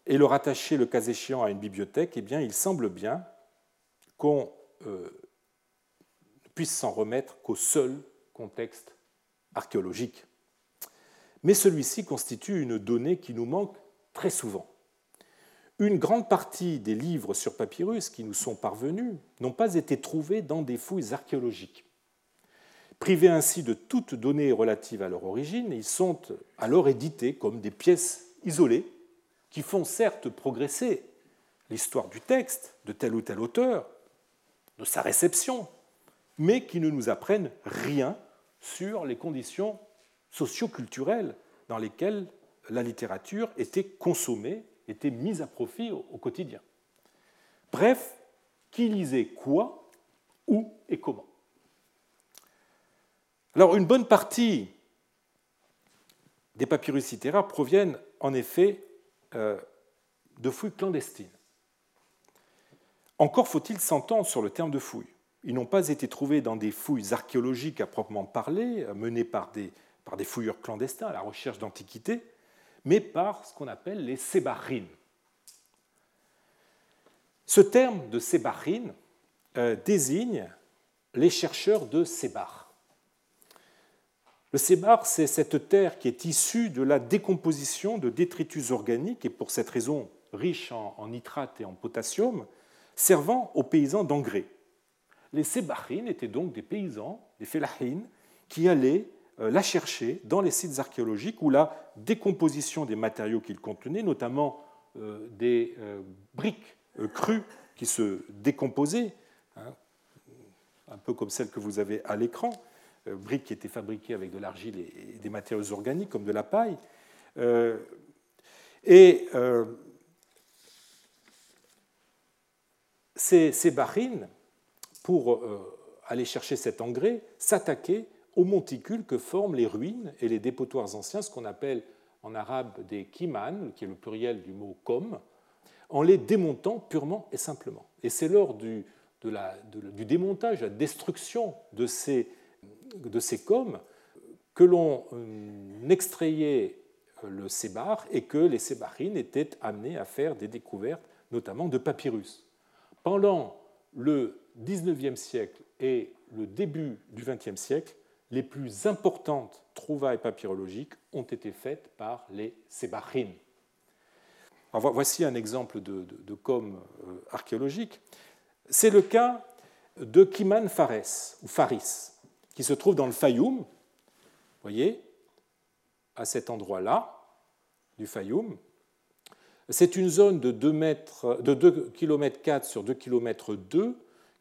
et le rattacher, le cas échéant, à une bibliothèque, eh il semble bien qu'on euh, puisse s'en remettre qu'au seul contexte archéologique. Mais celui-ci constitue une donnée qui nous manque très souvent. Une grande partie des livres sur papyrus qui nous sont parvenus n'ont pas été trouvés dans des fouilles archéologiques. Privés ainsi de toute donnée relative à leur origine, ils sont alors édités comme des pièces isolées qui font certes progresser l'histoire du texte de tel ou tel auteur, de sa réception, mais qui ne nous apprennent rien sur les conditions socioculturelles dans lesquelles la littérature était consommée, était mise à profit au quotidien. Bref, qui lisait quoi, où et comment alors, une bonne partie des papyrus littéraires proviennent en effet euh, de fouilles clandestines. Encore faut-il s'entendre sur le terme de fouilles. Ils n'ont pas été trouvés dans des fouilles archéologiques à proprement parler, euh, menées par des, par des fouilleurs clandestins à la recherche d'antiquités, mais par ce qu'on appelle les sébarines. Ce terme de sébarine euh, désigne les chercheurs de Sébar. Le sébar, c'est cette terre qui est issue de la décomposition de détritus organiques et pour cette raison riche en, nitrate et en potassium, servant aux paysans d'engrais. Les sébarines étaient donc des paysans, des félahines, qui allaient la chercher dans les sites archéologiques où la décomposition des matériaux qu'ils contenaient, notamment euh, des euh, briques crues qui se décomposaient, hein, un peu comme celles que vous avez à l'écran, euh, briques qui étaient fabriquées avec de l'argile et des matériaux organiques comme de la paille. Euh, et euh, ces, ces barines, pour aller chercher cet engrais, s'attaquaient aux monticules que forment les ruines et les dépotoirs anciens, ce qu'on appelle en arabe des kiman, qui est le pluriel du mot kom, en les démontant purement et simplement. Et c'est lors du, de la, du démontage, la destruction de ces de ces coms que l'on euh, extrayait euh, le sébar et que les sébarines étaient amenés à faire des découvertes, notamment de papyrus. Pendant le XIXe siècle et le début du XXe siècle, les plus importantes trouvailles papyrologiques ont été faites par les sébarines. voici un exemple de, com euh, archéologique. C'est le cas de Kiman Fares, ou Faris, qui se trouve dans le Fayoum. Voyez, à cet endroit-là, du Fayoum. C'est une zone de 2, mètres, de 2 km 4 sur 2 km 2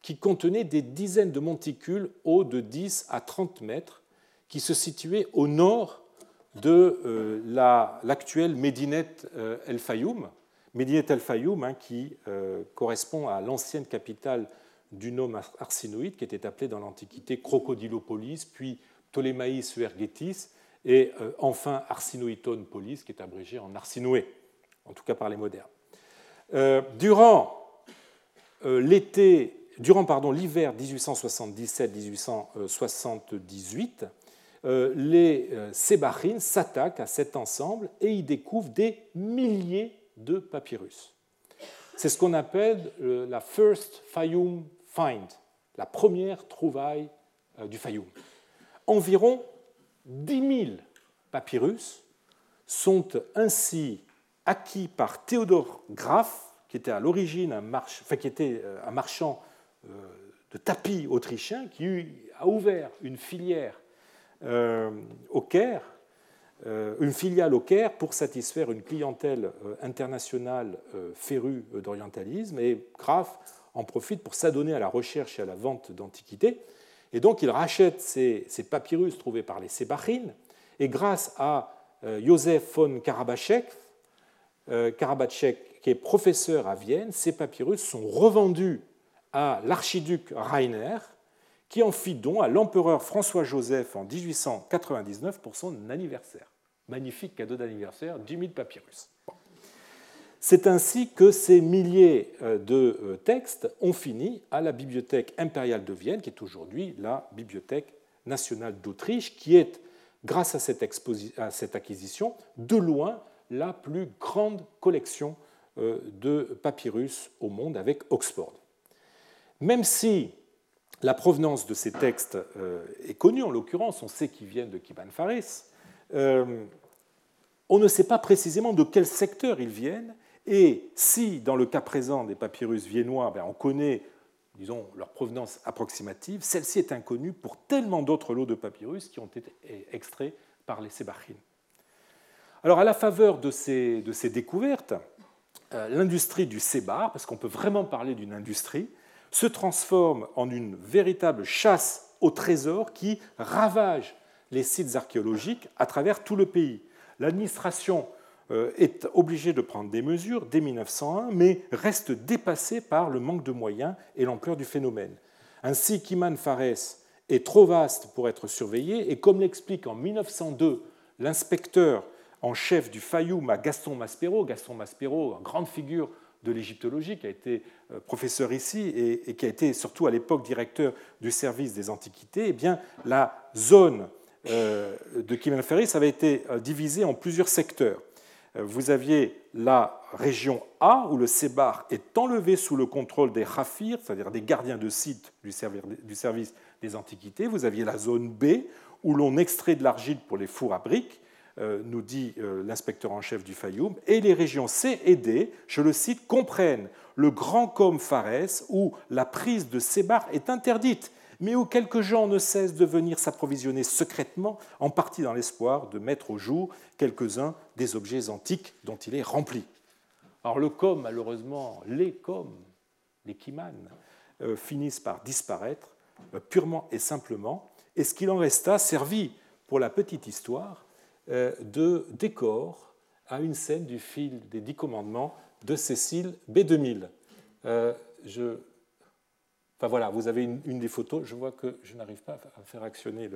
qui contenait des dizaines de monticules hauts de 10 à 30 mètres qui se situaient au nord de euh, l'actuelle Médinette euh, El Fayoum. Médinette El Fayoum hein, qui euh, correspond à l'ancienne capitale du nom arsinoïde qui était appelée dans l'Antiquité Crocodilopolis, puis Ptolémaïs Uergetis, et enfin Arsinoïton Polis, qui est abrégé en Arsinoé, en tout cas par les modernes. durant l'été durant pardon, l'hiver 1877-1878, euh, les euh, Sébachines s'attaquent à cet ensemble et y découvrent des milliers de papyrus. C'est ce qu'on appelle euh, la First Fayoum Find, la première trouvaille du Fayoum. Environ 10 000 papyrus sont ainsi acquis par Théodore Graff, qui était à l'origine un, qui était un marchand de tapis autrichien, qui a ouvert une filière euh, au Caire, euh, une filiale au Caire pour satisfaire une clientèle euh, internationale férue d'orientalisme. Et Graf en profite pour s'adonner à la recherche et à la vente d'antiquités. Et donc il rachète ces, papyrus trouvés par les Sébachines. Et grâce à Joseph von Karabachek, Karabachek, qui est professeur à Vienne, ces papyrus sont revendus à l'archiduc Rainer, qui en fit don à l'empereur François-Joseph en 1899 pour son anniversaire. Magnifique cadeau d'anniversaire, 10 000 papyrus. C'est ainsi que ces milliers euh, de euh, textes ont fini à la Bibliothèque impériale de Vienne, qui est aujourd'hui la Bibliothèque nationale d'Autriche, qui est, grâce à cette, acquisition, de loin la plus grande collection euh, de papyrus au monde avec Oxford. Même si la provenance de ces textes euh, est connue, en l'occurrence, on sait qu'ils viennent de Kiban Faris. Euh, on ne sait pas précisément de quel secteur ils viennent, et si, dans le cas présent des papyrus viennois, ben, on connaît disons, leur provenance approximative, celle-ci est inconnue pour tellement d'autres lots de papyrus qui ont été extraits par les Sébachines. Alors, à la faveur de ces, de ces découvertes, euh, l'industrie du sébar, parce qu'on peut vraiment parler d'une industrie, se transforme en une véritable chasse au trésor qui ravage les sites archéologiques à travers tout le pays. L'administration euh, est obligée de prendre des mesures dès 1901, mais reste dépassée par le manque de moyens et l'ampleur du phénomène. Ainsi, Kiman Fares est trop vaste pour être surveillé, et comme l'explique en 1902 l'inspecteur en chef du Fayoum Gaston Maspero, Gaston Maspero, grande figure de l'égyptologie, qui a été euh, professeur ici et, qui a été surtout à l'époque directeur du service des antiquités, eh bien, la zone euh, de Kimen Ferris avait été euh, divisée en plusieurs secteurs. Vous aviez la région A, où le Sébar est enlevé sous le contrôle des Hafir, c'est-à-dire des gardiens de site du service des antiquités. Vous aviez la zone B, où l'on extrait de l'argile pour les fours à briques. Euh, nous dit euh, l'inspecteur en chef du Fayoum, et les régions C et D, je le cite, comprennent le grand comme Fares où la prise de Sébar est interdite, mais où quelques gens ne cessent de venir s'approvisionner secrètement, en partie dans l'espoir de mettre au jour quelques-uns des objets antiques dont il est rempli. Alors le com, malheureusement, les com, les kiman, euh, finissent par disparaître purement et simplement, et ce qu'il en resta servit pour la petite histoire euh, de décor à une scène du fil des Dix Commandements de Cécile B2000. Euh. Enfin voilà, vous avez une, des photos. Je vois que je n'arrive pas à faire actionner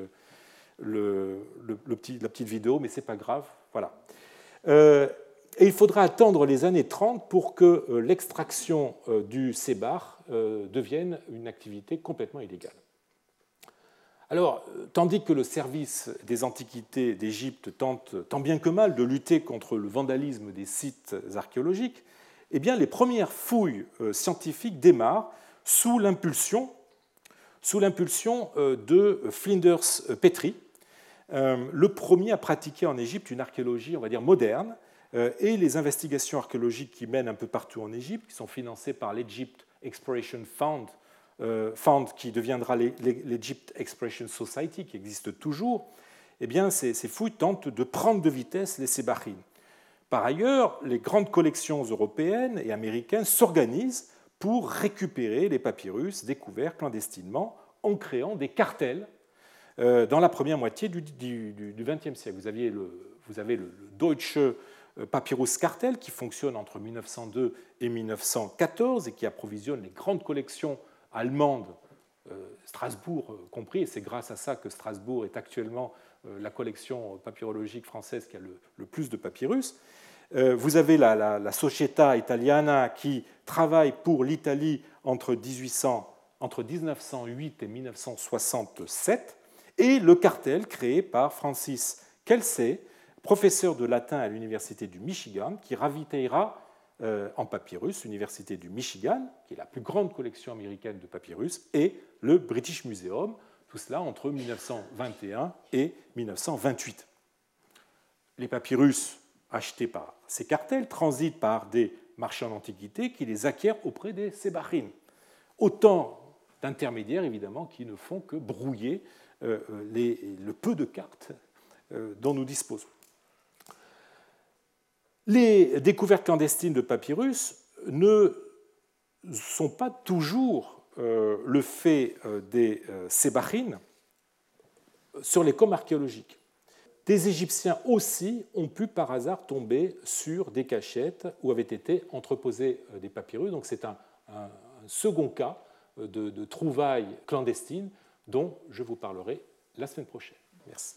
le, petit, la petite vidéo, mais ce n'est pas grave. Voilà. Euh, et il faudra attendre les années 30 pour que l'extraction du sébar devienne une activité complètement illégale. Alors, tandis que le service des antiquités d'Égypte tente tant bien que mal de lutter contre le vandalisme des sites archéologiques, eh les premières fouilles euh, scientifiques démarrent sous l'impulsion sous l'impulsion euh, de Flinders Petrie, euh, le premier à pratiquer en Égypte une archéologie, on va dire, moderne, et les investigations archéologiques qui mènent un peu partout en Égypte, qui sont financées par l'Egypt Exploration Fund Fund, qui deviendra l'Egypt Expression Society, qui existe toujours, eh bien, ces, fouilles tentent de prendre de vitesse les sébachines. Par ailleurs, les grandes collections européennes et américaines s'organisent pour récupérer les papyrus découverts clandestinement en créant des cartels euh, dans la première moitié du XXe siècle. Vous, aviez le, vous avez le, Deutsche Papyrus Cartel qui fonctionne entre 1902 et 1914 et qui approvisionne les grandes collections allemandes, euh, Strasbourg euh, compris, et c'est grâce à ça que Strasbourg est actuellement la collection papyrologique française qui a le, plus de papyrus. Vous avez la, la, Società Italiana qui travaille pour l'Italie entre, 1800, entre 1908 et 1967 et le cartel créé par Francis Kelsey, professeur de latin à l'Université du Michigan, qui ravitaillera euh, en papyrus l'Université du Michigan, qui est la plus grande collection américaine de papyrus, et le British Museum, tout cela entre 1921 et 1928. Les papyrus achetés par ces cartels transitent par des marchands d'antiquités qui les acquièrent auprès des sébachines. Autant d'intermédiaires, évidemment, qui ne font que brouiller euh, le peu de cartes euh, dont nous disposons. Les découvertes clandestines de papyrus ne sont pas toujours euh, le fait des sébachines sur les coms archéologiques. Des Égyptiens aussi ont pu par hasard tomber sur des cachettes où avaient été entreposés des papyrus. Donc c'est un, second cas de trouvailles clandestines dont je vous parlerai la semaine prochaine. Merci.